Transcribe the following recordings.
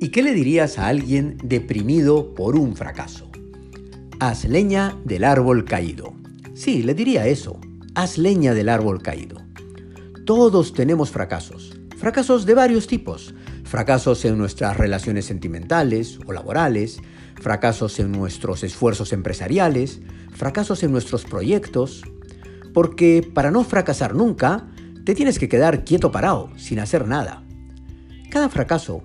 ¿Y qué le dirías a alguien deprimido por un fracaso? Haz leña del árbol caído. Sí, le diría eso. Haz leña del árbol caído. Todos tenemos fracasos. Fracasos de varios tipos. Fracasos en nuestras relaciones sentimentales o laborales, fracasos en nuestros esfuerzos empresariales, fracasos en nuestros proyectos. Porque para no fracasar nunca, te tienes que quedar quieto parado, sin hacer nada. Cada fracaso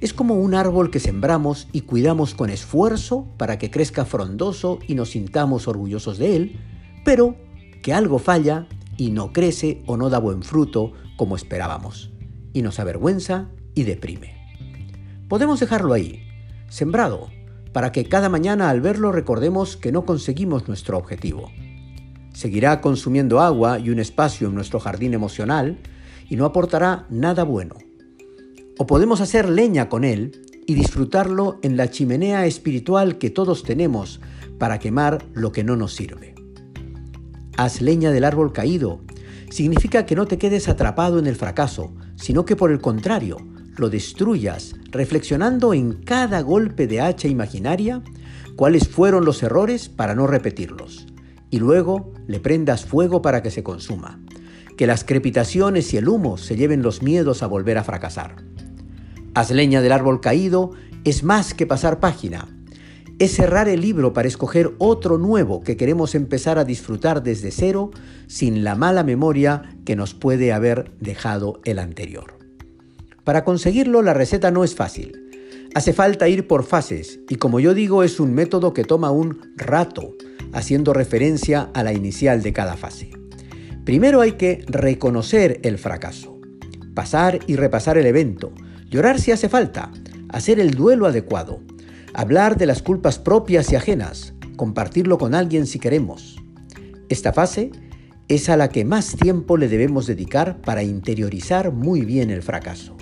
es como un árbol que sembramos y cuidamos con esfuerzo para que crezca frondoso y nos sintamos orgullosos de él, pero que algo falla y no crece o no da buen fruto como esperábamos, y nos avergüenza y deprime. Podemos dejarlo ahí, sembrado, para que cada mañana al verlo recordemos que no conseguimos nuestro objetivo. Seguirá consumiendo agua y un espacio en nuestro jardín emocional y no aportará nada bueno o podemos hacer leña con él y disfrutarlo en la chimenea espiritual que todos tenemos para quemar lo que no nos sirve. Haz leña del árbol caído significa que no te quedes atrapado en el fracaso, sino que por el contrario, lo destruyas reflexionando en cada golpe de hacha imaginaria cuáles fueron los errores para no repetirlos, y luego le prendas fuego para que se consuma, que las crepitaciones y el humo se lleven los miedos a volver a fracasar. Haz leña del árbol caído es más que pasar página. Es cerrar el libro para escoger otro nuevo que queremos empezar a disfrutar desde cero sin la mala memoria que nos puede haber dejado el anterior. Para conseguirlo la receta no es fácil. Hace falta ir por fases y como yo digo es un método que toma un rato, haciendo referencia a la inicial de cada fase. Primero hay que reconocer el fracaso, pasar y repasar el evento, Llorar si hace falta, hacer el duelo adecuado, hablar de las culpas propias y ajenas, compartirlo con alguien si queremos. Esta fase es a la que más tiempo le debemos dedicar para interiorizar muy bien el fracaso.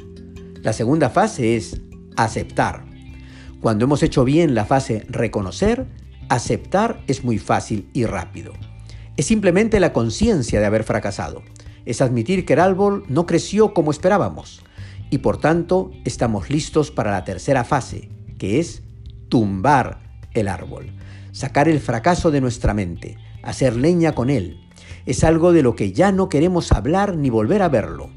La segunda fase es aceptar. Cuando hemos hecho bien la fase reconocer, aceptar es muy fácil y rápido. Es simplemente la conciencia de haber fracasado. Es admitir que el árbol no creció como esperábamos y por tanto estamos listos para la tercera fase, que es tumbar el árbol, sacar el fracaso de nuestra mente, hacer leña con él. Es algo de lo que ya no queremos hablar ni volver a verlo.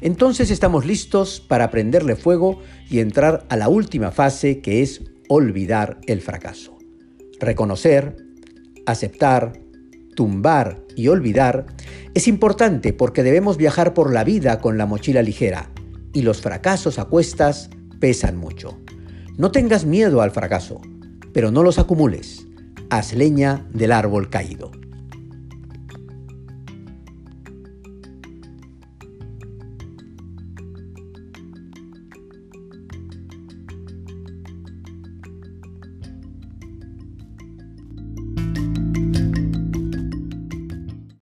Entonces estamos listos para prenderle fuego y entrar a la última fase que es olvidar el fracaso. Reconocer, aceptar, tumbar y olvidar es importante porque debemos viajar por la vida con la mochila ligera, y los fracasos a cuestas pesan mucho. No tengas miedo al fracaso, pero no los acumules. Haz leña del árbol caído.